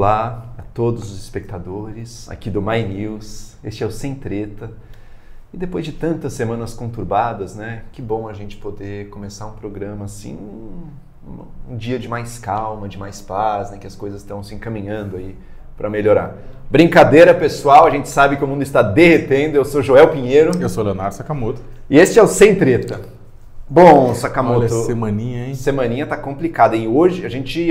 Olá a todos os espectadores aqui do My News. Este é o Sem Treta. E depois de tantas semanas conturbadas, né? Que bom a gente poder começar um programa assim, um, um dia de mais calma, de mais paz, né? Que as coisas estão se encaminhando aí para melhorar. Brincadeira, pessoal, a gente sabe que o mundo está derretendo. Eu sou Joel Pinheiro. Eu sou Leonardo Sakamoto. E este é o Sem Treta. Bom, Sakamoto. Olha, semaninha, hein? Semaninha tá complicada. E hoje a gente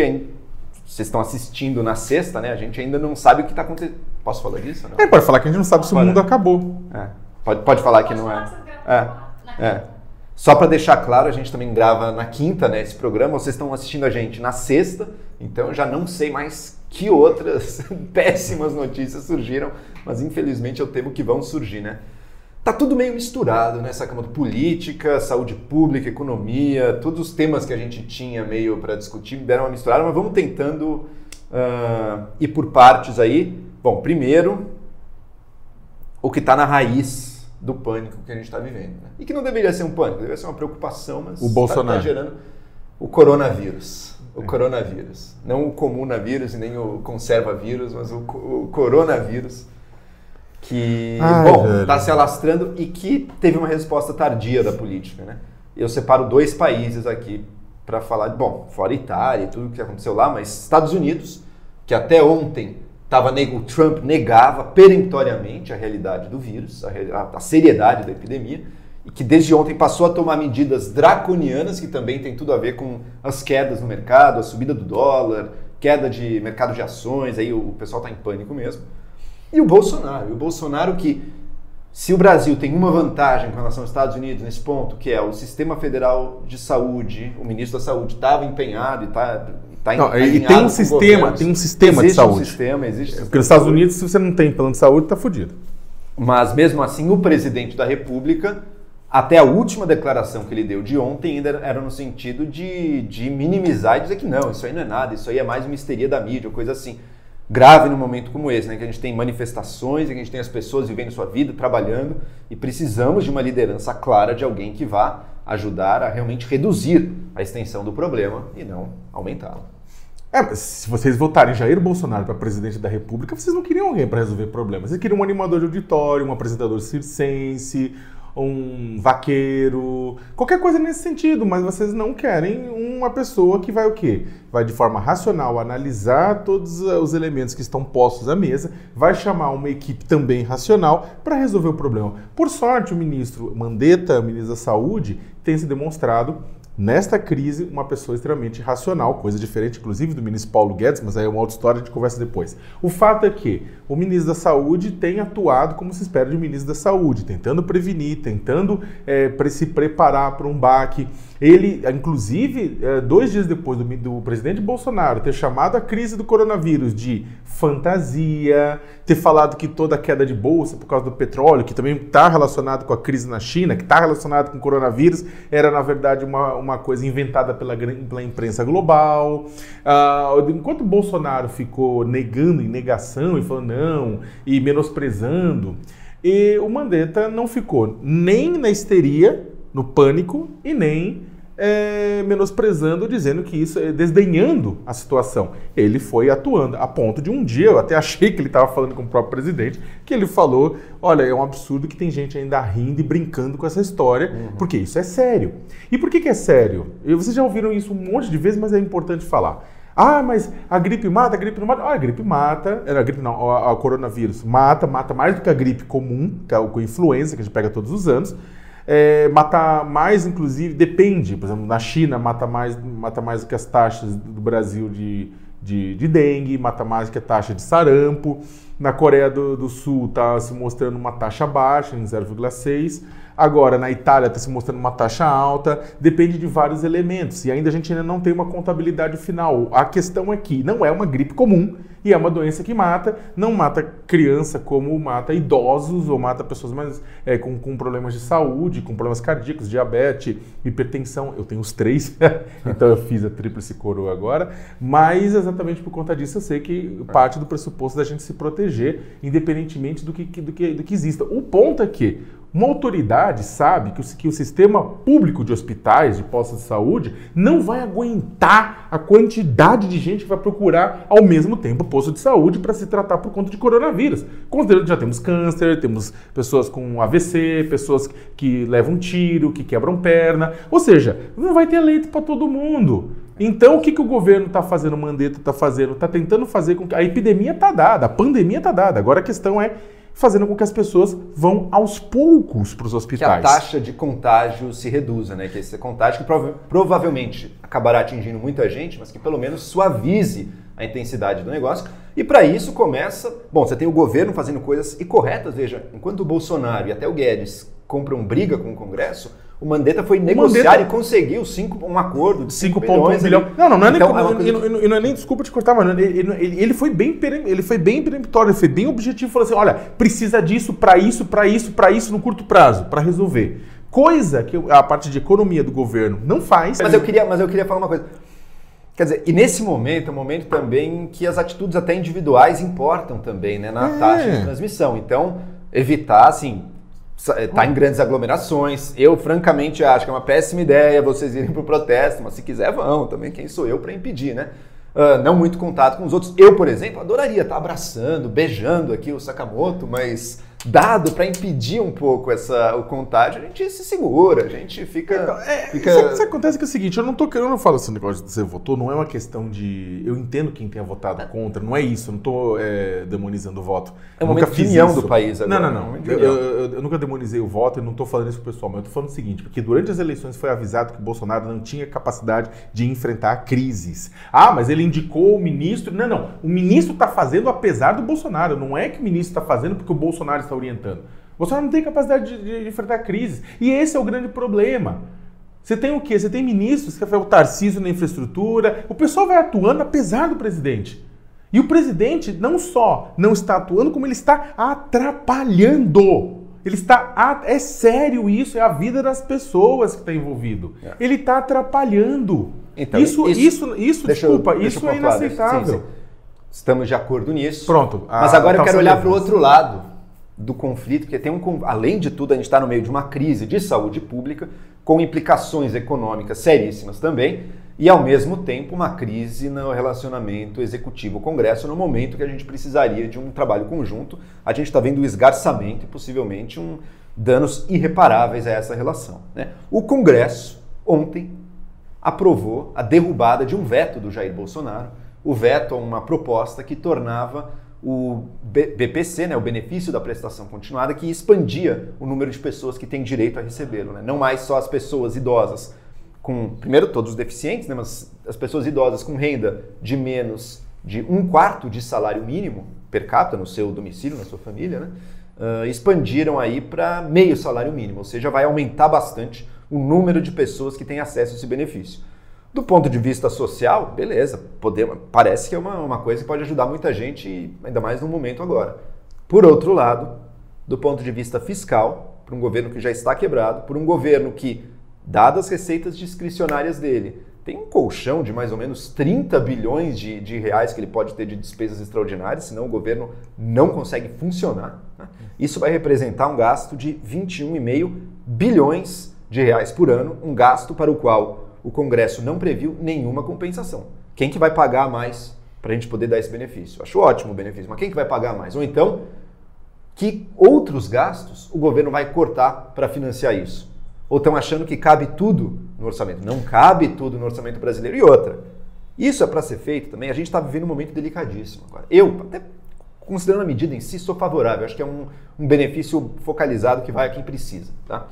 vocês estão assistindo na sexta, né? A gente ainda não sabe o que está acontecendo. Posso falar disso? Não? É, pode falar que a gente não sabe se o mundo acabou. É. Pode, pode falar que não é. É. é. Só para deixar claro, a gente também grava na quinta, né? Esse programa. Vocês estão assistindo a gente na sexta, então eu já não sei mais que outras péssimas notícias surgiram, mas infelizmente eu temo que vão surgir, né? Tá tudo meio misturado, né, Sakamoto? Política, saúde pública, economia, todos os temas que a gente tinha meio para discutir deram uma misturada, mas vamos tentando uh, ir por partes aí. Bom, primeiro, o que está na raiz do pânico que a gente está vivendo. Né? E que não deveria ser um pânico, deveria ser uma preocupação, mas o tá, Bolsonaro. Tá gerando o coronavírus. O coronavírus. Não o comunavírus e nem o conserva-vírus, mas o, o coronavírus que, Ai, bom, está se alastrando e que teve uma resposta tardia da política, né? Eu separo dois países aqui para falar, bom, fora Itália e tudo que aconteceu lá, mas Estados Unidos, que até ontem tava, o Trump negava peremptoriamente a realidade do vírus, a, a, a seriedade da epidemia, e que desde ontem passou a tomar medidas draconianas que também tem tudo a ver com as quedas no mercado, a subida do dólar, queda de mercado de ações, aí o, o pessoal está em pânico mesmo. E o Bolsonaro. E o Bolsonaro que, se o Brasil tem uma vantagem com relação aos Estados Unidos nesse ponto, que é o sistema federal de saúde, o ministro da saúde estava empenhado e está Tá não, e tem um sistema, tem um sistema existe de saúde. Um sistema, existe Porque nos Estados Unidos, se você não tem plano de saúde, está fodido. Mas mesmo assim, o presidente da República, até a última declaração que ele deu de ontem, ainda era no sentido de, de minimizar e dizer que não, isso aí não é nada, isso aí é mais uma histeria da mídia, coisa assim grave num momento como esse, né? que a gente tem manifestações, que a gente tem as pessoas vivendo sua vida, trabalhando, e precisamos de uma liderança clara de alguém que vá ajudar a realmente reduzir a extensão do problema e não aumentá-lo. É, se vocês votarem Jair Bolsonaro para presidente da República, vocês não queriam alguém para resolver problemas. Vocês queriam um animador de auditório, um apresentador circense, um vaqueiro, qualquer coisa nesse sentido, mas vocês não querem uma pessoa que vai o quê? Vai de forma racional analisar todos os elementos que estão postos à mesa, vai chamar uma equipe também racional para resolver o problema. Por sorte, o ministro Mandetta, ministro da Saúde, tem se demonstrado nesta crise, uma pessoa extremamente racional, coisa diferente, inclusive, do ministro Paulo Guedes, mas aí é uma outra história, a gente conversa depois. O fato é que o ministro da Saúde tem atuado como se espera de um ministro da Saúde, tentando prevenir, tentando é, se preparar para um baque. Ele, inclusive, é, dois dias depois do, do presidente Bolsonaro ter chamado a crise do coronavírus de fantasia, ter falado que toda a queda de bolsa por causa do petróleo, que também está relacionado com a crise na China, que está relacionado com o coronavírus, era na verdade uma, uma coisa inventada pela, pela imprensa global. Uh, enquanto Bolsonaro ficou negando em negação e falando não, e menosprezando, e o Mandetta não ficou nem na histeria, no pânico, e nem é, menosprezando, dizendo que isso, é, desdenhando a situação. Ele foi atuando, a ponto de um dia, eu até achei que ele estava falando com o próprio presidente, que ele falou: olha, é um absurdo que tem gente ainda rindo e brincando com essa história, uhum. porque isso é sério. E por que, que é sério? Vocês já ouviram isso um monte de vezes, mas é importante falar. Ah, mas a gripe mata, a gripe não mata. Ah, a gripe mata. A gripe não, o coronavírus mata, mata mais do que a gripe comum, que é o influenza, que a gente pega todos os anos é, mais, inclusive, depende. Por exemplo, na China mata mais, mata mais do que as taxas do Brasil de, de, de dengue, mata mais do que a taxa de sarampo. Na Coreia do, do Sul está se mostrando uma taxa baixa, em 0,6. Agora, na Itália está se mostrando uma taxa alta, depende de vários elementos. E ainda a gente ainda não tem uma contabilidade final. A questão é que não é uma gripe comum, e é uma doença que mata, não mata criança como mata idosos ou mata pessoas mais é, com, com problemas de saúde, com problemas cardíacos, diabetes, hipertensão. Eu tenho os três, então eu fiz a tríplice coroa agora. Mas exatamente por conta disso eu sei que parte do pressuposto da gente se proteger, independentemente do que, do que, do que exista. O ponto é que Uma autoridade sabe que o, que o sistema público de hospitais, de postos de saúde, não vai aguentar a quantidade de gente que vai procurar ao mesmo tempo posto de saúde para se tratar por conta de coronavírus. Considerando que já temos câncer, temos pessoas com AVC, pessoas que levam tiro, que quebram perna. Ou seja, não vai ter leito para todo mundo. Então, o que, que o governo está fazendo, o Mandetta está fazendo? Está tentando fazer com que. A epidemia está dada, a pandemia está dada. Agora a questão é fazendo com que as pessoas vão aos poucos para os hospitais. Que a taxa de contágio se reduza, né? Que esse contágio que prova provavelmente acabará atingindo muita gente, mas que pelo menos suavize a intensidade do negócio. E para isso começa, bom, você tem o governo fazendo coisas incorretas, veja, enquanto o Bolsonaro e até o Guedes compram briga com o Congresso, o Mandetta foi negociar Mandetta... e conseguiu cinco, um acordo de 5,1 bilhões. Não, não, não é, então, nem, é coisa... e, não é nem desculpa te cortar, mas ele, ele, ele, foi bem ele foi bem peremptório, ele foi bem objetivo, falou assim: olha, precisa disso para isso, para isso, para isso no curto prazo, para resolver. Coisa que a parte de economia do governo não faz. Mas eu queria, mas eu queria falar uma coisa. Quer dizer, e nesse momento, é um momento também que as atitudes até individuais importam também, né, na é. taxa de transmissão. Então, evitar, assim, Está em grandes aglomerações. Eu, francamente, acho que é uma péssima ideia vocês irem para o protesto, mas se quiser, vão. Também quem sou eu para impedir, né? Uh, não muito contato com os outros. Eu, por exemplo, adoraria estar abraçando, beijando aqui o Sakamoto, mas dado para impedir um pouco essa, o contágio, a gente se segura, a gente fica. Então, é, fica... Isso, isso, acontece que é o seguinte, eu não tô querendo falar esse negócio de você votou, não é uma questão de. Eu entendo quem tenha votado contra, não é isso, eu não tô é, demonizando o voto. É uma opinião do país agora. Não, não, não. Eu, eu, eu, nunca demonizei o voto e não tô falando isso pro pessoal, mas eu tô falando o seguinte, porque durante as eleições foi avisado que o Bolsonaro não tinha capacidade de enfrentar crises. Ah, mas ele indicou o ministro. Não, não. O ministro tá fazendo apesar do Bolsonaro. Não é que o ministro está fazendo porque o Bolsonaro está orientando. Você não tem capacidade de, de, de enfrentar crises. E esse é o grande problema. Você tem o quê? Você tem ministros que o Tarcísio na infraestrutura. O pessoal vai atuando apesar do presidente. E o presidente não só não está atuando, como ele está atrapalhando. Ele está. É sério isso, é a vida das pessoas que está envolvido. É. Ele está atrapalhando. Então, isso, isso, isso, isso desculpa, eu, isso é inaceitável. Sim, sim. Estamos de acordo nisso. Pronto. Mas agora eu quero olhar para o outro lado do conflito, porque tem um, além de tudo, a gente está no meio de uma crise de saúde pública, com implicações econômicas seríssimas também, e ao mesmo tempo uma crise no relacionamento executivo-congresso, no momento que a gente precisaria de um trabalho conjunto. A gente está vendo o esgarçamento e possivelmente um danos irreparáveis a essa relação. Né? O Congresso, ontem, aprovou a derrubada de um veto do Jair Bolsonaro, o veto a uma proposta que tornava o BPC, né, o benefício da prestação continuada, que expandia o número de pessoas que têm direito a recebê-lo. Né? Não mais só as pessoas idosas com, primeiro, todos os deficientes, né, mas as pessoas idosas com renda de menos de um quarto de salário mínimo per capita no seu domicílio, na sua família, né, uh, expandiram aí para meio salário mínimo, ou seja, vai aumentar bastante o número de pessoas que têm acesso a esse benefício. Do ponto de vista social, beleza, podemos, parece que é uma, uma coisa que pode ajudar muita gente, ainda mais no momento agora. Por outro lado, do ponto de vista fiscal, para um governo que já está quebrado, por um governo que, dadas as receitas discricionárias dele, tem um colchão de mais ou menos 30 bilhões de, de reais que ele pode ter de despesas extraordinárias, senão o governo não consegue funcionar. Né? Isso vai representar um gasto de 21,5 bilhões de reais por ano, um gasto para o qual o Congresso não previu nenhuma compensação. Quem que vai pagar mais para a gente poder dar esse benefício? Acho ótimo o benefício, mas quem que vai pagar mais? Ou então, que outros gastos o governo vai cortar para financiar isso? Ou estão achando que cabe tudo no orçamento? Não cabe tudo no orçamento brasileiro. E outra, isso é para ser feito também, a gente está vivendo um momento delicadíssimo agora. Eu, até considerando a medida em si, sou favorável. Acho que é um, um benefício focalizado que vai a quem precisa. Tá?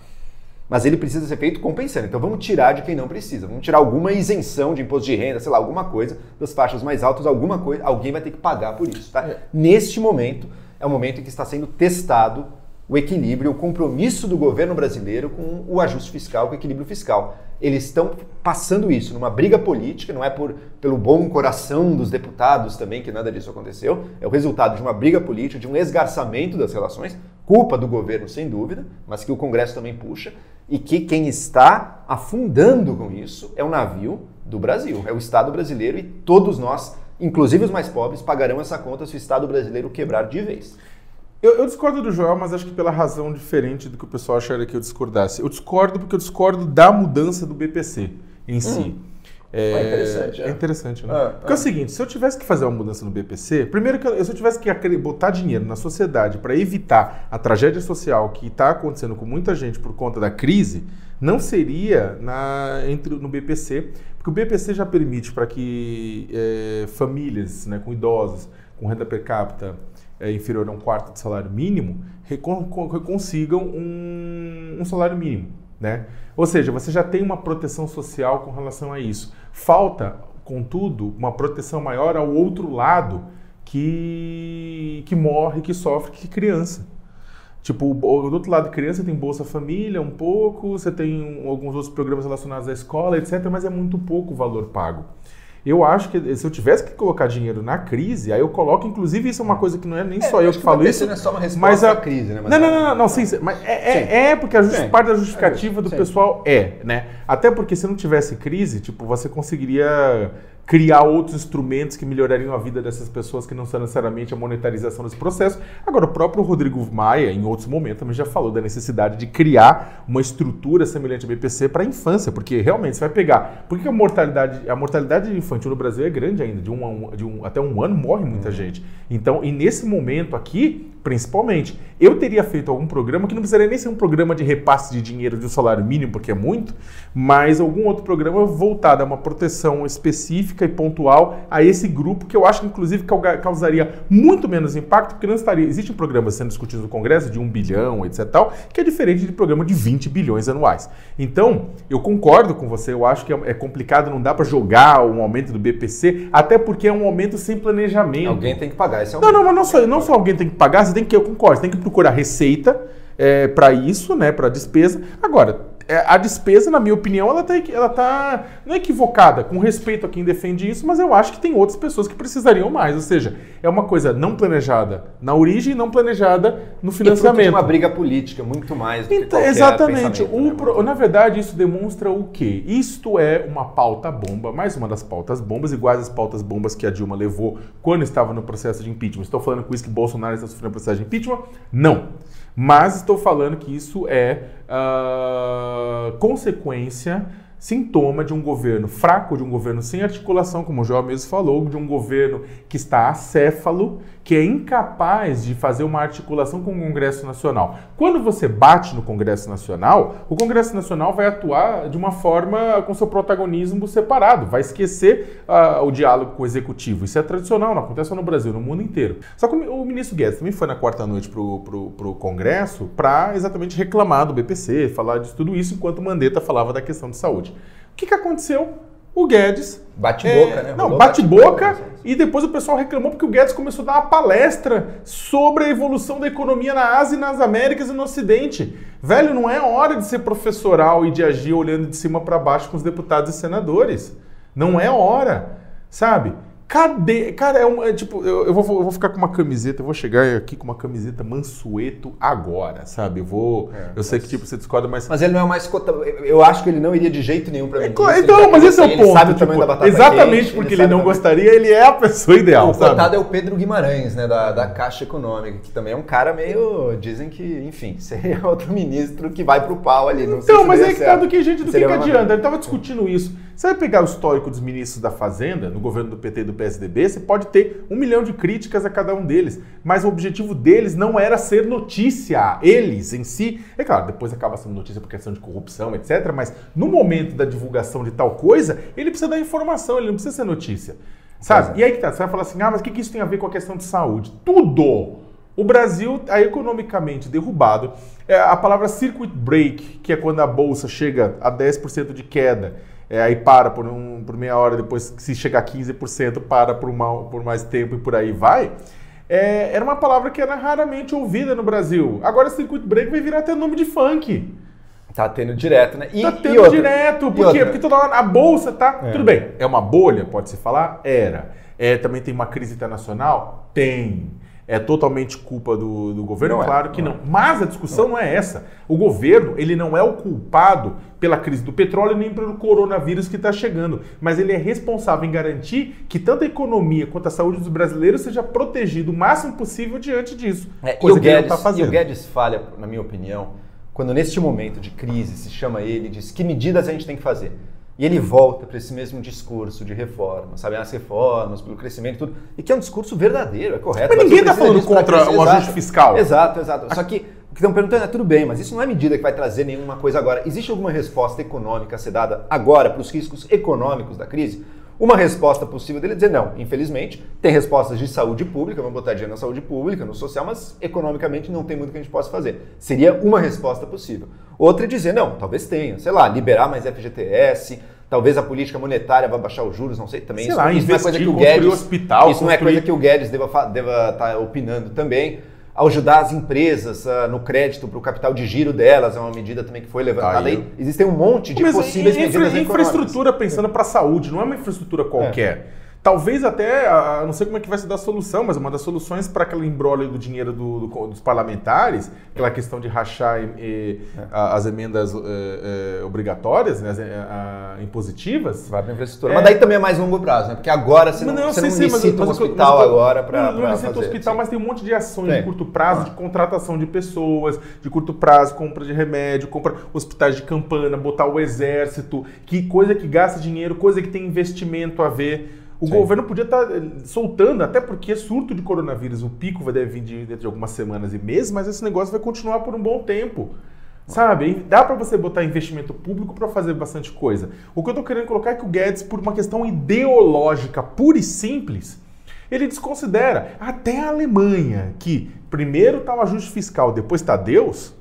Mas ele precisa ser feito compensando. Então vamos tirar de quem não precisa, vamos tirar alguma isenção de imposto de renda, sei lá, alguma coisa das faixas mais altas, alguma coisa, alguém vai ter que pagar por isso, tá? É. Neste momento é o momento em que está sendo testado o equilíbrio, o compromisso do governo brasileiro com o ajuste fiscal, com o equilíbrio fiscal. Eles estão passando isso numa briga política, não é por pelo bom coração dos deputados também que nada disso aconteceu, é o resultado de uma briga política, de um esgarçamento das relações, culpa do governo sem dúvida, mas que o Congresso também puxa, e que quem está afundando com isso é o navio do Brasil, é o Estado brasileiro e todos nós, inclusive os mais pobres, pagarão essa conta se o Estado brasileiro quebrar de vez. Eu, eu, discordo do Joel, mas acho que pela razão diferente do que o pessoal acharia que eu discordasse. Eu discordo porque eu discordo da mudança do BPC em si. Hum. É, é, interessante. É, é interessante, né? Ah, Porque é o seguinte, se eu tivesse que fazer uma mudança no BPC, primeiro que eu, se eu tivesse que botar dinheiro na sociedade para evitar a tragédia social que está acontecendo com muita gente por conta da crise, não seria na, entre, no BPC, porque o BPC já permite para que é, famílias né, com idosos, com renda per capita é, inferior a um quarto de salário mínimo, consigam um, um salário mínimo. Né? Ou seja, você já tem uma proteção social com relação a isso. Falta, contudo, uma proteção maior ao outro lado que, que morre, que sofre, que criança. Tipo, do outro lado, criança tem Bolsa Família um pouco, você tem alguns outros programas relacionados à escola, etc., mas é muito pouco o valor pago. Eu acho que se eu tivesse que colocar dinheiro na crise, aí eu coloco, inclusive, isso é uma coisa que não é nem é, só eu que, que falo isso. Não é só uma resposta mas a... à crise, né? Mas não, não, não, não, não, sim, mas é, é, é porque a just... parte da justificativa do sim. pessoal é, né? Até porque se não tivesse crise, tipo, você conseguiria criar outros instrumentos que melhorariam a vida dessas pessoas que não são necessariamente a monetarização desse processo. Agora, o próprio Rodrigo Maia, em outros momentos, também já falou da necessidade de criar uma estrutura semelhante ao BPC para a infância, porque realmente você vai pegar. Por que a mortalidade, a mortalidade infantil no Brasil é grande ainda? De um, um, de um até um ano morre muita uhum. gente. Então, e nesse momento aqui, principalmente, eu teria feito algum programa que não precisaria nem ser um programa de repasse de dinheiro de um salário mínimo, porque é muito, mas algum outro programa voltado a uma proteção específica específica e pontual a esse grupo, que eu acho que inclusive causaria muito menos impacto, porque não estaria. Existem programas sendo discutidos no Congresso de 1 bilhão, etc. Tal, que é diferente de programa de 20 bilhões anuais. Então, eu concordo com você, eu acho que é, é complicado, não dá para jogar um aumento do BPC, até porque é um aumento sem planejamento. Alguém tem que pagar esse aumento. Não, não, mas não só, não só alguém tem que pagar, você tem que, eu concordo, você tem que procurar receita é, para isso, né, para despesa. Agora, a despesa, na minha opinião, ela está ela tá não é equivocada, com respeito a quem defende isso, mas eu acho que tem outras pessoas que precisariam mais. Ou seja, é uma coisa não planejada na origem e não planejada no financiamento. É uma briga política, muito mais do então, que Exatamente. O, né? pro, na verdade, isso demonstra o quê? Isto é uma pauta bomba, mais uma das pautas bombas, iguais às pautas bombas que a Dilma levou quando estava no processo de impeachment. Estou falando com isso que Bolsonaro está sofrendo processo de impeachment? Não. Mas estou falando que isso é uh, consequência sintoma de um governo fraco, de um governo sem articulação, como o João mesmo falou, de um governo que está acéfalo, que é incapaz de fazer uma articulação com o Congresso Nacional. Quando você bate no Congresso Nacional, o Congresso Nacional vai atuar de uma forma com seu protagonismo separado, vai esquecer uh, o diálogo com o Executivo. Isso é tradicional, não acontece só no Brasil, no mundo inteiro. Só que o ministro Guedes também foi na quarta noite para o Congresso para exatamente reclamar do BPC, falar de tudo isso, enquanto Mandetta falava da questão de saúde. O que, que aconteceu? O Guedes. Bate-boca, é, né? Não, bate-boca. Bate e depois o pessoal reclamou porque o Guedes começou a dar uma palestra sobre a evolução da economia na Ásia, nas Américas e no Ocidente. Velho, não é hora de ser professoral e de agir olhando de cima para baixo com os deputados e senadores. Não é hora, sabe? Cadê? Cara, é, um, é tipo, eu, eu, vou, eu, vou, ficar com uma camiseta, eu vou chegar aqui com uma camiseta Mansueto agora, sabe? Eu vou. É, eu mas... sei que tipo, você discorda, mas. Mas ele não é mais cota. Eu acho que ele não iria de jeito nenhum para mim. É, então, mas esse é o ponto. Ele sabe tipo, o tamanho da batata Exatamente quente, porque ele, ele não gostaria, ele é a pessoa ideal. O sabe? cotado é o Pedro Guimarães, né? Da, da Caixa Econômica, que também é um cara meio. Dizem que, enfim, seria outro ministro que vai pro pau ali. Não então, mas é que tá do que, gente, do que, que adianta? Ele tava discutindo isso. Você vai pegar o histórico dos ministros da Fazenda, no governo do PT e do PSDB, você pode ter um milhão de críticas a cada um deles, mas o objetivo deles não era ser notícia, eles em si. É claro, depois acaba sendo notícia por questão de corrupção, etc., mas no momento da divulgação de tal coisa, ele precisa dar informação, ele não precisa ser notícia. Sabe? É. E aí que tá, você vai falar assim, ah, mas o que, que isso tem a ver com a questão de saúde? Tudo! O Brasil está economicamente derrubado. É, a palavra circuit break, que é quando a bolsa chega a 10% de queda, é, aí para por, um, por meia hora, depois se chegar a 15%, para por, uma, por mais tempo e por aí vai. É, era uma palavra que era raramente ouvida no Brasil. Agora circuit break vai virar até nome de funk. Tá tendo direto, né? E, tá tendo outra, direto. Por quê? Porque toda hora a bolsa tá. É. Tudo bem, é uma bolha, pode se falar? Era. É, também tem uma crise internacional? Tem. É totalmente culpa do, do governo? Não é, claro é, que não. não. Mas a discussão não. não. é essa. O governo, ele não é o culpado pela crise do petróleo nem pelo coronavírus que está chegando, mas ele é responsável em garantir que tanto a economia quanto a saúde dos brasileiros seja protegido o máximo possível diante disso. É, coisa e o que Guedes, ele não fazendo. E o Guedes falha, na minha opinião, quando neste momento de crise se chama ele e diz que medidas a gente tem que fazer. E ele volta para esse mesmo discurso de reforma, sabe? As reformas, pelo crescimento e tudo. E que é um discurso verdadeiro, é correto. Mas ninguém está falando contra o ajuste fiscal. Exato, exato. Só que o que estão perguntando é tudo bem, mas isso não é medida que vai trazer nenhuma coisa agora. Existe alguma resposta econômica a ser dada agora para os riscos econômicos da crise? Uma resposta possível dele é dizer não, infelizmente, tem respostas de saúde pública, vamos botar dinheiro na saúde pública, no social, mas economicamente não tem muito que a gente possa fazer. Seria uma resposta possível. Outra é dizer não, talvez tenha, sei lá, liberar mais FGTS, talvez a política monetária vá baixar os juros, não sei também. Sei isso, lá, isso não é coisa que o Guedes, hospital, isso construir... não é coisa que o Guedes deva estar tá opinando também ajudar as empresas uh, no crédito para o capital de giro delas, é uma medida também que foi levantada aí. Existem um monte de Mas possíveis infra, medidas Infraestrutura pensando para a saúde, não é uma infraestrutura qualquer. É. Talvez até, não sei como é que vai se dar a solução, mas uma das soluções para aquele embrólio do dinheiro do, do, dos parlamentares, aquela questão de rachar e, e, é. as emendas é, é, obrigatórias, né, as, impositivas. Vai para infraestrutura. Mas daí também é mais longo prazo, né? Porque agora você não, não, você não sim, um hospital mas, agora para Não, não licita hospital, sim. mas tem um monte de ações de curto prazo, de contratação de pessoas, de curto prazo, compra de remédio, compra hospitais de campana, botar o exército, que coisa que gasta dinheiro, coisa que tem investimento a ver. O Sim. governo podia estar tá, eh, soltando, até porque surto de coronavírus, o pico vai deve vir de, dentro de algumas semanas e meses, mas esse negócio vai continuar por um bom tempo. Sabe? dá para você botar investimento público para fazer bastante coisa. O que eu estou querendo colocar é que o Guedes, por uma questão ideológica pura e simples, ele desconsidera até a Alemanha, que primeiro está o ajuste fiscal, depois está Deus,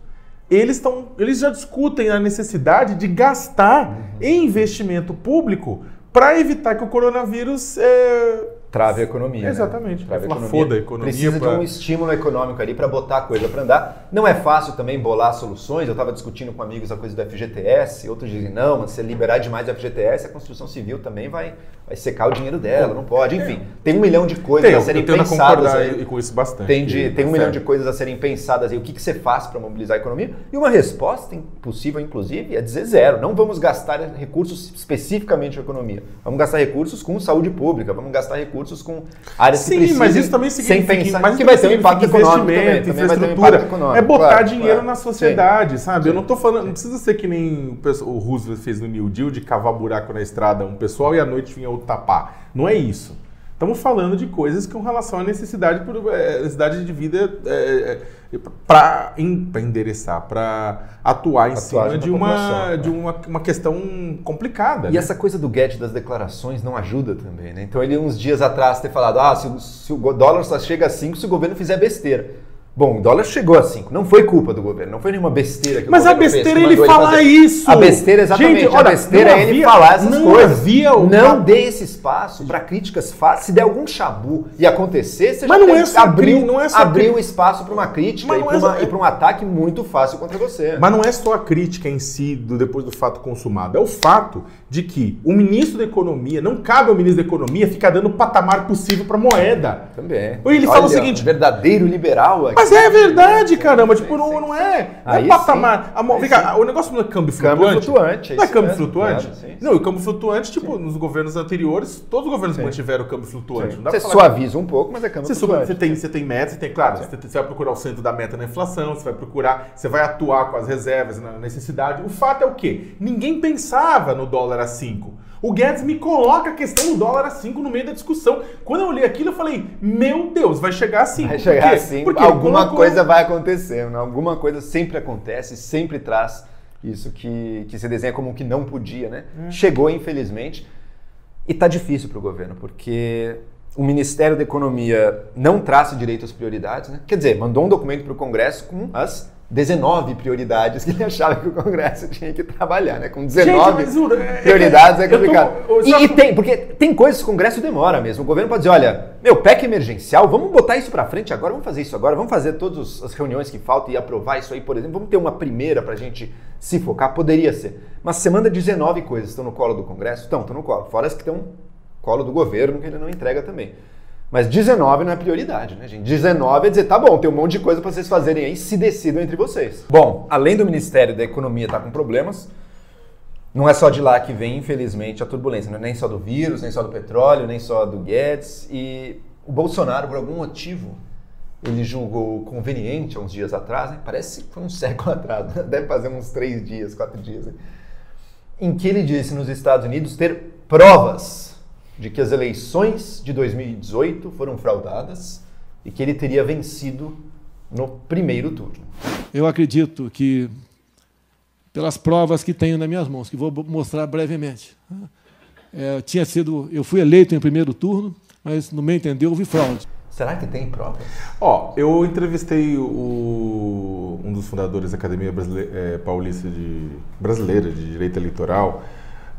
eles, tão, eles já discutem a necessidade de gastar uhum. em investimento público para evitar que o coronavírus é, Trave a economia. Né? Exatamente. Né? Trave a economia. Foda a economia. Precisa pra... de um estímulo econômico ali para botar a coisa para andar. Não é fácil também bolar soluções. Eu estava discutindo com amigos a coisa do FGTS, outros dizem, não, mas se liberar demais o FGTS, a construção civil também vai, vai secar o dinheiro dela, não pode. Enfim, tem um milhão de coisas tem, a serem eu pensadas. Aí. com isso bastante. Tem, de, tem um milhão de coisas a serem pensadas aí. O que, que você faz para mobilizar a economia? E uma resposta possível, inclusive, é dizer zero. Não vamos gastar recursos especificamente na economia. Vamos gastar recursos com saúde pública, vamos gastar recursos com áreas Sim, que precisam. mas isso também significa sem pensar, mas que vai ter um impacto econômico também, também infraestrutura. Econômico, é botar claro, dinheiro claro. na sociedade, Sim. sabe? Sim. Eu não estou falando, não precisa ser que nem o Roosevelt fez no New Deal de cavar buraco na estrada um pessoal e à noite vinha outro tapar. Não é isso. Estamos falando de coisas com relação à necessidade, por, é, necessidade de vida é para endereçar, para atuar em atuar cima de, uma, de uma, uma questão complicada. E né? essa coisa do Guedes das declarações não ajuda também, né? Então ele uns dias atrás ter falado, ah, se, se o dólar só chega a 5 se o governo fizer besteira. Bom, o dólar chegou a 5. Não foi culpa do governo, não foi nenhuma besteira que Mas o a besteira é ele falar isso. A besteira, exatamente. Gente, olha, a besteira é ele falar essas não coisas. Havia o... Não dê esse espaço para críticas fáceis. Se der algum chabu e acontecer, você Mas já não é só abriu, não é só abriu espaço para uma crítica e para é só... um ataque muito fácil contra você. Mas não é só a crítica em si, do, depois do fato consumado. É o fato de que o ministro da Economia, não cabe ao ministro da Economia ficar dando o patamar possível para moeda. Também. Ou ele Olha, fala o seguinte... Verdadeiro liberal aqui. Mas é verdade caramba. Tipo, não, não é. Não é patamar. A, vem cá, o negócio não é câmbio flutuante. Câmbio flutuante. Não é câmbio flutuante? Claro, sim, não, e o câmbio flutuante, tipo, sim. nos governos anteriores, todos os governos mantiveram o câmbio flutuante. você suaviza um pouco, mas é câmbio você flutuante. Você tem, você tem meta, você tem, claro, você, você, vai procurar o centro da meta na inflação, você vai procurar, você vai atuar com as reservas na necessidade. O fato é o quê? Ninguém pensava no dólar a 5. O Guedes me coloca a questão do dólar a 5 no meio da discussão. Quando eu olhei aquilo, eu falei, meu Deus, vai chegar a 5. Vai chegar a 5, porque alguma colocou... coisa vai acontecer, né? alguma coisa sempre acontece, sempre traz isso que, que se desenha como que não podia, né? Hum. Chegou, infelizmente, e tá difícil para o governo, porque o Ministério da Economia não traça direito às prioridades, né? Quer dizer, mandou um documento para o Congresso com as 19 prioridades que ele achava que o Congresso tinha que trabalhar, né? Com 19 Gente, é, prioridades é, é complicado. Tô, e, e, tem, porque tem coisas que o Congresso demora mesmo. O governo pode dizer, olha, meu, PEC emergencial, vamos botar isso para frente agora, vamos fazer isso agora, vamos fazer todas as reuniões que faltam e aprovar isso aí, por exemplo. Vamos ter uma primeira para a gente se focar, poderia ser. Mas você manda 19 coisas, estão no colo do Congresso? Estão, estão no colo. Fora as que estão no colo do governo, que ele não entrega também. Mas 19 não é prioridade, né, gente? 19 é dizer, tá bom, tem um monte de coisa para vocês fazerem aí, se decidam entre vocês. Bom, além do Ministério da Economia estar tá com problemas, não é só de lá que vem, infelizmente, a turbulência. Não é nem só do vírus, nem só do petróleo, nem só do Guedes. E o Bolsonaro, por algum motivo, ele julgou conveniente há uns dias atrás, né? parece que foi um século atrás, né? deve fazer uns três dias, quatro dias, né? em que ele disse nos Estados Unidos ter provas de que as eleições de 2018 foram fraudadas e que ele teria vencido no primeiro turno. Eu acredito que, pelas provas que tenho nas minhas mãos, que vou mostrar brevemente, né? é, tinha sido, eu fui eleito em primeiro turno, mas no meu entender houve fraude. Será que tem provas? Ó, eu entrevistei o, um dos fundadores da Academia Brasile é, Paulista de Brasileira de Direito Eleitoral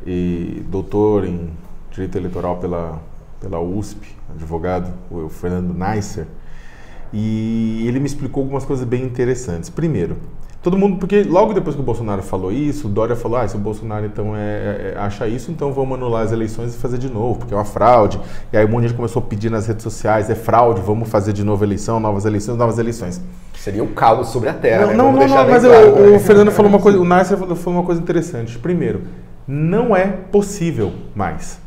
e doutor em Direito Eleitoral pela, pela USP, advogado, o Fernando Neisser, e ele me explicou algumas coisas bem interessantes. Primeiro, todo mundo, porque logo depois que o Bolsonaro falou isso, o Dória falou, ah, se o Bolsonaro então é, é, é, acha isso, então vamos anular as eleições e fazer de novo, porque é uma fraude. E aí um monte de gente começou a pedir nas redes sociais, é fraude, vamos fazer de novo eleição, novas eleições, novas eleições. Seria um caos sobre a terra. Não, né? não, não, não mas claro, o, né? o Fernando falou uma coisa, o Nasser falou uma coisa interessante. Primeiro, não é possível mais.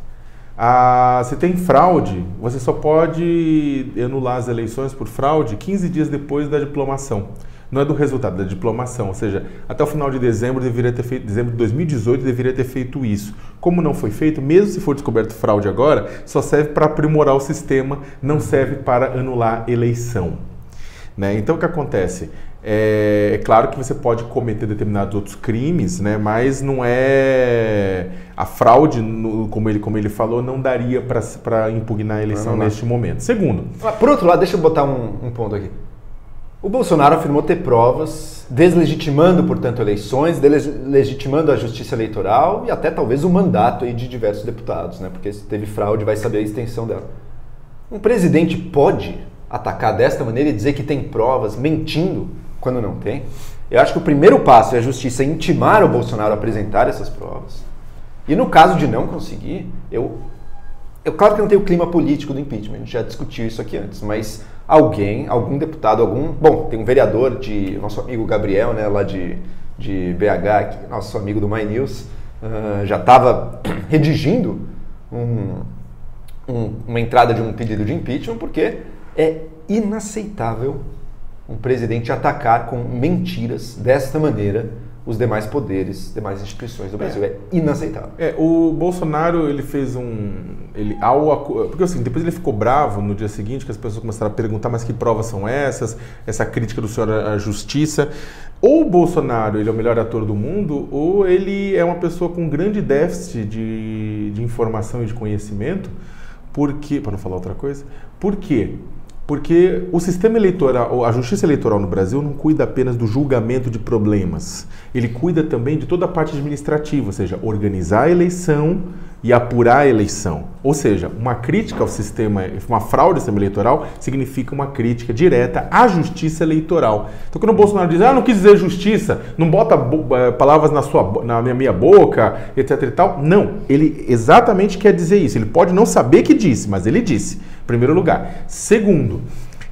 Ah, se tem fraude, você só pode anular as eleições por fraude 15 dias depois da diplomação não é do resultado, é da diplomação. Ou seja, até o final de dezembro deveria ter feito, dezembro de 2018 deveria ter feito isso. Como não foi feito, mesmo se for descoberto fraude agora, só serve para aprimorar o sistema, não serve para anular eleição. Né? Então o que acontece? É, é, claro que você pode cometer determinados outros crimes, né? mas não é. A fraude, no, como, ele, como ele falou, não daria para impugnar a eleição neste momento. Segundo. Por outro lado, deixa eu botar um, um ponto aqui. O Bolsonaro afirmou ter provas, deslegitimando, portanto, eleições, deslegitimando a justiça eleitoral e até talvez o mandato de diversos deputados, né? porque se teve fraude, vai saber a extensão dela. Um presidente pode atacar desta maneira e dizer que tem provas, mentindo quando não tem? Eu acho que o primeiro passo é a justiça intimar o Bolsonaro a apresentar essas provas. E no caso de não conseguir, eu. Eu, claro que não tem o clima político do impeachment, a gente já discutiu isso aqui antes, mas alguém, algum deputado, algum. Bom, tem um vereador de. Nosso amigo Gabriel, né, lá de, de BH, nosso amigo do My News, uh, já estava redigindo um, um, uma entrada de um pedido de impeachment, porque é inaceitável um presidente atacar com mentiras desta maneira os demais poderes, demais instituições do Brasil. É, é inaceitável. É, o Bolsonaro, ele fez um... Ele, ao, porque assim, depois ele ficou bravo no dia seguinte, que as pessoas começaram a perguntar, mas que provas são essas? Essa crítica do senhor à justiça. Ou o Bolsonaro, ele é o melhor ator do mundo, ou ele é uma pessoa com grande déficit de, de informação e de conhecimento, porque... Para não falar outra coisa. Por quê? Porque o sistema eleitoral, a justiça eleitoral no Brasil não cuida apenas do julgamento de problemas. Ele cuida também de toda a parte administrativa, ou seja, organizar a eleição e apurar a eleição. Ou seja, uma crítica ao sistema, uma fraude ao sistema eleitoral significa uma crítica direta à justiça eleitoral. Então, quando o Bolsonaro diz, ah, não quis dizer justiça, não bota palavras na, sua, na minha boca, etc e tal, não. Ele exatamente quer dizer isso. Ele pode não saber que disse, mas ele disse primeiro lugar. Segundo,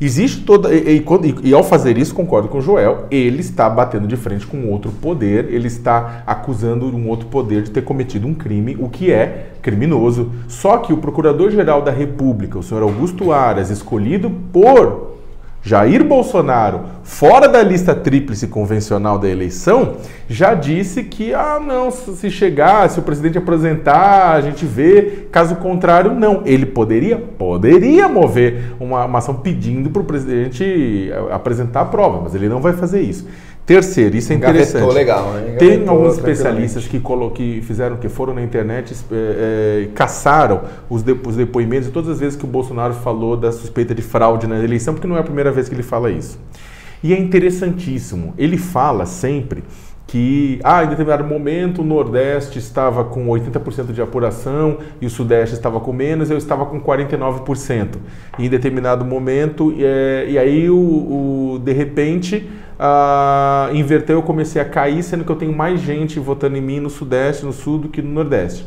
existe toda. E, e, e, ao fazer isso, concordo com o Joel, ele está batendo de frente com outro poder, ele está acusando um outro poder de ter cometido um crime, o que é criminoso. Só que o Procurador-Geral da República, o senhor Augusto Aras, escolhido por Jair Bolsonaro, fora da lista tríplice convencional da eleição, já disse que, ah, não, se chegar, se o presidente apresentar, a gente vê. Caso contrário, não. Ele poderia, poderia mover uma, uma ação pedindo para o presidente apresentar a prova, mas ele não vai fazer isso. Terceiro, isso é interessante. legal, né? Tem alguns especialistas que, que fizeram, que foram na internet, é, é, caçaram os, os depoimentos de todas as vezes que o Bolsonaro falou da suspeita de fraude na eleição, porque não é a primeira vez que ele fala isso. E é interessantíssimo. Ele fala sempre que ah, em determinado momento o Nordeste estava com 80% de apuração e o Sudeste estava com menos, eu estava com 49%. E em determinado momento, é, e aí o, o de repente uh, inverteu, eu comecei a cair, sendo que eu tenho mais gente votando em mim no Sudeste, no Sul do que no Nordeste.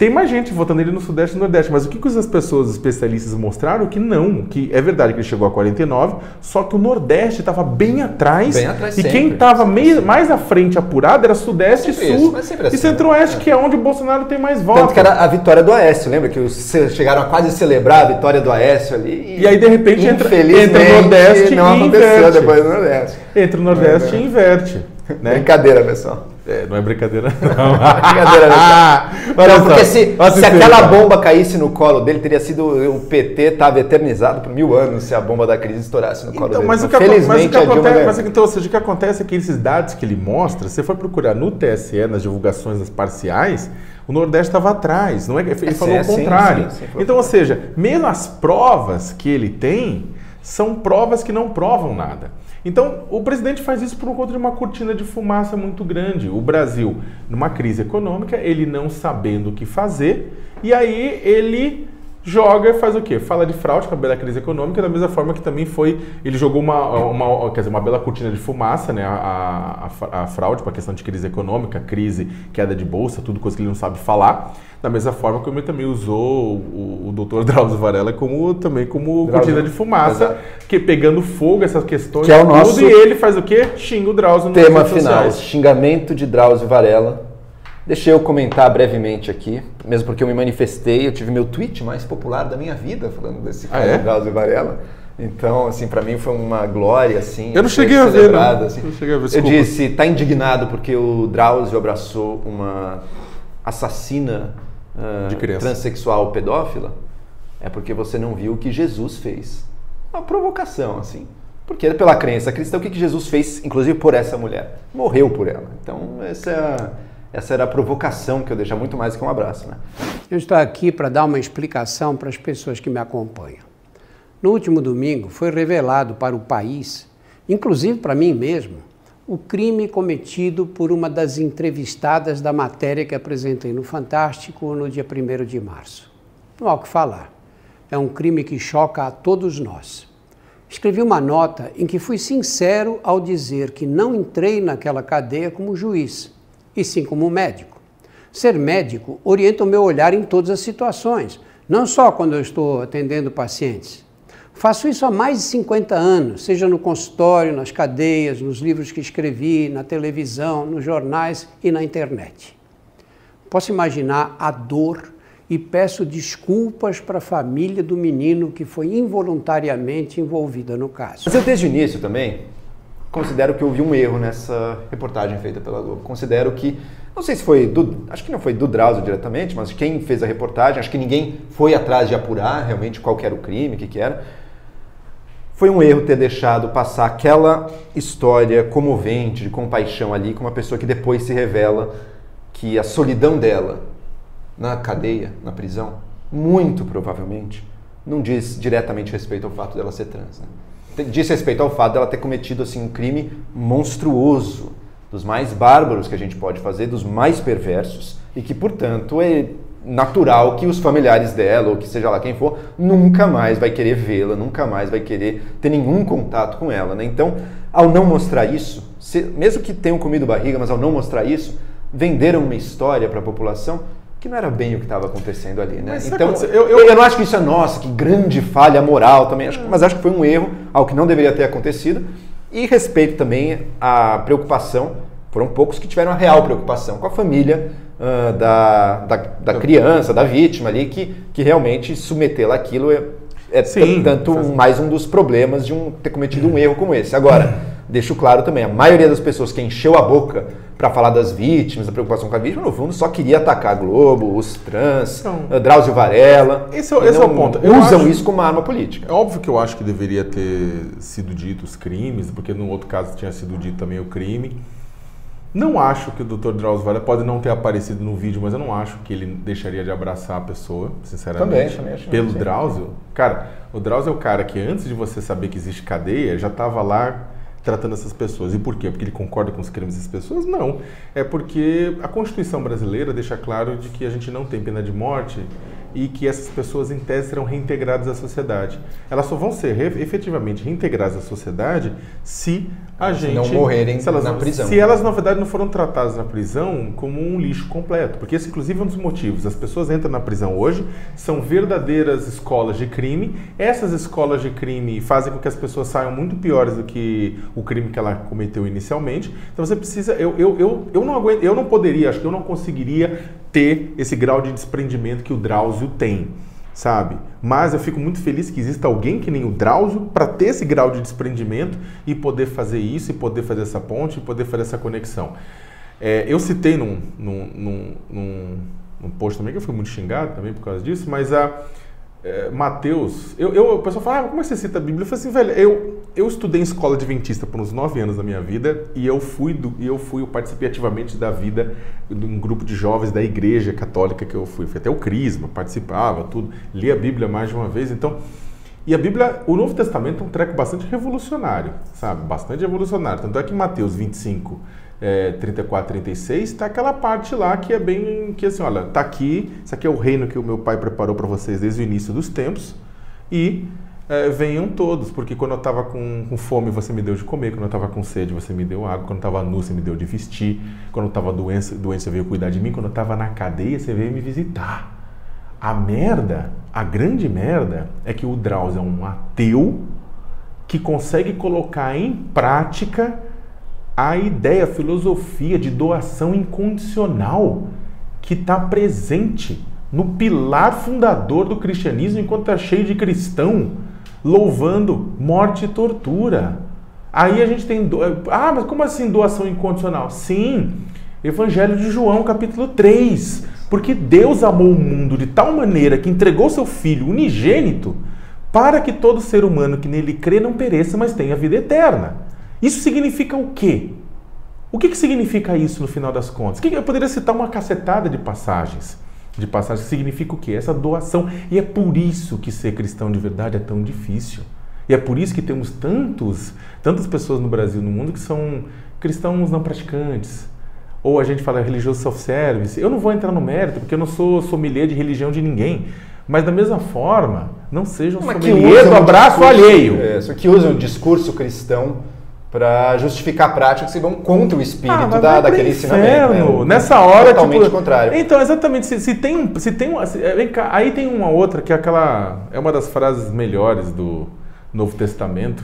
Tem mais gente votando ele no Sudeste e no Nordeste, mas o que, que as pessoas especialistas mostraram? Que não, que é verdade que ele chegou a 49, só que o Nordeste estava bem atrás. Bem atrás e sempre, quem estava mais à frente apurado era Sudeste e Sul assim, e Centro-Oeste, né? que é onde o Bolsonaro tem mais votos. Tanto que era a vitória do Aécio, lembra? Que chegaram a quase celebrar a vitória do Aécio ali. E, e aí, de repente, entra, entra o Nordeste não e aconteceu inverte. depois do Nordeste. Entra o Nordeste é, e inverte. Né? Brincadeira, pessoal. É, não é brincadeira, não. brincadeira, não. Ah, não, porque se, se aquela bomba caísse no colo dele, teria sido. O PT estava eternizado por mil anos se a bomba da crise estourasse no colo então, dele. Mas o que, mas o que acontece, mas, então, ou seja, o que acontece é que esses dados que ele mostra, se você for procurar no TSE, nas divulgações das parciais, o Nordeste estava atrás. Não é, ele é, falou o contrário. Sim, sim, sim, então, ou seja, mesmo as provas que ele tem são provas que não provam nada. Então, o presidente faz isso por conta de uma cortina de fumaça muito grande. O Brasil, numa crise econômica, ele não sabendo o que fazer, e aí ele joga e faz o quê? Fala de fraude com a bela crise econômica, da mesma forma que também foi, ele jogou uma, uma, quer dizer, uma bela cortina de fumaça, né, a, a, a fraude para a questão de crise econômica, crise, queda de bolsa, tudo coisa que ele não sabe falar, da mesma forma como ele também usou o, o doutor Drauzio Varela como, também como Drauzio. cortina de fumaça, Exato. que pegando fogo essas questões que é o nosso tudo, e ele faz o quê? Xinga o Drauzio no Tema final, sociais. xingamento de Drauzio Varela. Deixei eu comentar brevemente aqui, mesmo porque eu me manifestei, eu tive meu tweet mais popular da minha vida falando desse ah, é? Drauzio Varela. Então, assim, para mim foi uma glória, assim. Eu não cheguei a ver, não. Assim. não cheguei a ver. Eu disse, tá indignado porque o Drauzio abraçou uma assassina uh, transexual pedófila? É porque você não viu o que Jesus fez. Uma provocação, assim. Porque pela crença cristã, o que Jesus fez, inclusive por essa mulher? Morreu por ela. Então, essa, é essa era a provocação que eu deixo muito mais que um abraço. Né? Eu estou aqui para dar uma explicação para as pessoas que me acompanham. No último domingo foi revelado para o país, inclusive para mim mesmo, o crime cometido por uma das entrevistadas da matéria que apresentei no Fantástico no dia 1 de março. Não há o que falar. É um crime que choca a todos nós. Escrevi uma nota em que fui sincero ao dizer que não entrei naquela cadeia como juiz, e sim como médico. Ser médico orienta o meu olhar em todas as situações, não só quando eu estou atendendo pacientes. Faço isso há mais de 50 anos, seja no consultório, nas cadeias, nos livros que escrevi, na televisão, nos jornais e na internet. Posso imaginar a dor e peço desculpas para a família do menino que foi involuntariamente envolvida no caso. Mas eu desde o início também considero que houve um erro nessa reportagem feita pela Globo. Considero que, não sei se foi do, acho que não foi do Drauzio diretamente, mas quem fez a reportagem, acho que ninguém foi atrás de apurar realmente qual era o crime, o que, que era foi um erro ter deixado passar aquela história comovente, de compaixão ali, com uma pessoa que depois se revela que a solidão dela na cadeia, na prisão, muito provavelmente, não diz diretamente respeito ao fato dela ser trans. Né? Diz respeito ao fato dela ter cometido assim, um crime monstruoso, dos mais bárbaros que a gente pode fazer, dos mais perversos, e que, portanto, é natural que os familiares dela, ou que seja lá quem for, nunca mais vai querer vê-la, nunca mais vai querer ter nenhum contato com ela. Né? Então, ao não mostrar isso, se, mesmo que tenham comido barriga, mas ao não mostrar isso, venderam uma história para a população que não era bem o que estava acontecendo ali, né? Mas então, eu, eu, eu, não acho que isso é nossa, que grande falha moral também, acho, mas acho que foi um erro, algo que não deveria ter acontecido. E respeito também a preocupação, foram poucos que tiveram a real preocupação com a família uh, da, da, da, criança, da vítima ali, que, que realmente submetê-la àquilo é, é Sim, tanto faz... mais um dos problemas de um, ter cometido um erro como esse. Agora, deixo claro também, a maioria das pessoas que encheu a boca para falar das vítimas, da preocupação com a vítima, no fundo só queria atacar a Globo, os trans, então, Drauzio Varela. Esse, é, esse é o ponto. Eu usam acho, isso como arma política. É óbvio que eu acho que deveria ter sido dito os crimes, porque no outro caso tinha sido dito também o crime. Não acho que o Dr. Drauzio Varela pode não ter aparecido no vídeo, mas eu não acho que ele deixaria de abraçar a pessoa, sinceramente. Também, também acho. Pelo sim. Drauzio. Cara, o Drauzio é o cara que antes de você saber que existe cadeia, já estava lá tratando essas pessoas. E por quê? Porque ele concorda com os crimes dessas pessoas? Não. É porque a Constituição brasileira deixa claro de que a gente não tem pena de morte e que essas pessoas, em tese, serão reintegradas à sociedade. Elas só vão ser efetivamente reintegradas à sociedade se a gente. Não morrerem se elas, na prisão. Se elas, na verdade, não foram tratadas na prisão como um lixo completo. Porque esse, inclusive, é um dos motivos. As pessoas entram na prisão hoje, são verdadeiras escolas de crime. Essas escolas de crime fazem com que as pessoas saiam muito piores do que o crime que ela cometeu inicialmente. Então você precisa. Eu, eu, eu, eu não aguento, eu não poderia, acho que eu não conseguiria ter esse grau de desprendimento que o Drauzio tem sabe? Mas eu fico muito feliz que exista alguém que nem o Drauzio para ter esse grau de desprendimento e poder fazer isso, e poder fazer essa ponte, e poder fazer essa conexão. É, eu citei num, num, num, num, num post também, que eu fui muito xingado também por causa disso, mas a é, Mateus, eu, eu, o pessoal fala, ah, como é você cita a Bíblia? Eu falei assim, velho, eu, eu estudei em escola adventista por uns nove anos da minha vida e eu fui, do, eu fui, eu participei ativamente da vida de um grupo de jovens da igreja católica que eu fui. Fui até o Crisma, participava, tudo, li a Bíblia mais de uma vez, então... E a Bíblia, o Novo Testamento é um treco bastante revolucionário, sabe? Bastante revolucionário. Tanto é que Mateus 25 é, 34, 36, está aquela parte lá que é bem que assim, olha, tá aqui, isso aqui é o reino que o meu pai preparou para vocês desde o início dos tempos e é, venham todos, porque quando eu estava com, com, fome você me deu de comer, quando eu estava com sede você me deu água, quando eu estava nu você me deu de vestir, quando eu estava doente, doente você veio cuidar de mim, quando eu estava na cadeia você veio me visitar. A merda, a grande merda é que o Drauzio é um ateu que consegue colocar em prática a ideia, a filosofia de doação incondicional que está presente no pilar fundador do cristianismo, enquanto está cheio de cristão louvando morte e tortura. Aí a gente tem. Do... Ah, mas como assim doação incondicional? Sim, Evangelho de João, capítulo 3. Porque Deus amou o mundo de tal maneira que entregou seu Filho unigênito para que todo ser humano que nele crê não pereça, mas tenha vida eterna. Isso significa o quê? O que, que significa isso no final das contas? Eu poderia citar uma cacetada de passagens. De passagens que significa o quê? Essa doação. E é por isso que ser cristão de verdade é tão difícil. E é por isso que temos tantos, tantas pessoas no Brasil, no mundo, que são cristãos não praticantes. Ou a gente fala religioso self-service. Eu não vou entrar no mérito, porque eu não sou sommelier de religião de ninguém. Mas da mesma forma, não sejam um sommelier do abraço discurso, alheio. É, só que usam o discurso cristão para justificar práticas que vão contra o espírito ah, da, daquele ensinamento. Né? Nessa hora, totalmente tipo, contrário. Então, exatamente. Se, se tem, se tem uma, se, vem cá, aí tem uma outra que é aquela é uma das frases melhores do Novo Testamento.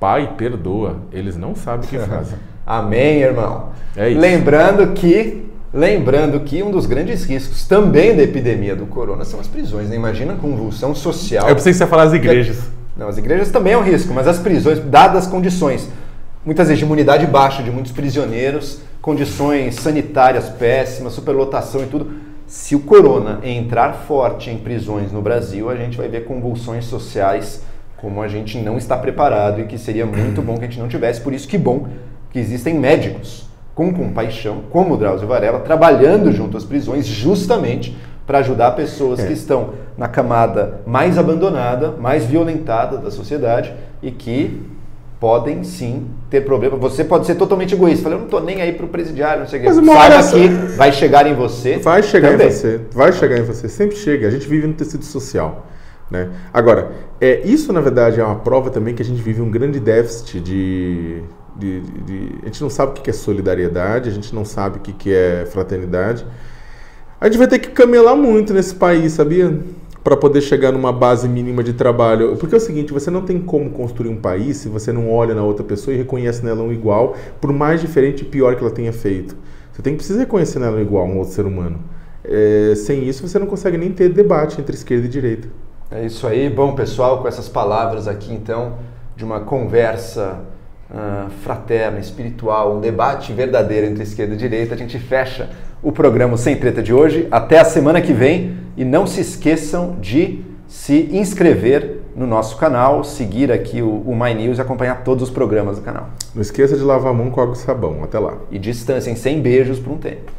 Pai perdoa, eles não sabem o que fazem. Amém, irmão. É isso. Lembrando que Lembrando que um dos grandes riscos também da epidemia do corona são as prisões. Né? Imagina a convulsão social. Eu pensei que você ia falar as igrejas. Não, as igrejas também é um risco, mas as prisões, dadas as condições, muitas vezes de imunidade baixa de muitos prisioneiros, condições sanitárias péssimas, superlotação e tudo. Se o corona entrar forte em prisões no Brasil, a gente vai ver convulsões sociais como a gente não está preparado e que seria muito bom que a gente não tivesse. Por isso que bom que existem médicos com compaixão, como o Drauzio Varela, trabalhando junto às prisões justamente para ajudar pessoas é. que estão na camada mais abandonada, mais violentada da sociedade e que podem sim ter problema. Você pode ser totalmente egoísta. Falei, eu não estou nem aí para o presidiário, não sei o que. Saiba essa... que vai chegar em você. Vai chegar também. em você. Vai chegar em você. Sempre chega. A gente vive no tecido social. Né? Agora, é, isso na verdade é uma prova também que a gente vive um grande déficit de, de, de, de a gente não sabe o que é solidariedade, a gente não sabe o que é fraternidade. A gente vai ter que camelar muito nesse país, sabia? Para poder chegar numa base mínima de trabalho. Porque é o seguinte, você não tem como construir um país se você não olha na outra pessoa e reconhece nela um igual, por mais diferente e pior que ela tenha feito. Você tem que precisar reconhecer nela um igual, um outro ser humano. É, sem isso, você não consegue nem ter debate entre esquerda e direita. É isso aí. Bom, pessoal, com essas palavras aqui, então, de uma conversa uh, fraterna, espiritual, um debate verdadeiro entre esquerda e direita, a gente fecha o programa Sem Treta de hoje. Até a semana que vem e não se esqueçam de se inscrever no nosso canal, seguir aqui o, o My News e acompanhar todos os programas do canal. Não esqueça de lavar a mão com água e sabão. Até lá. E distancem sem beijos por um tempo.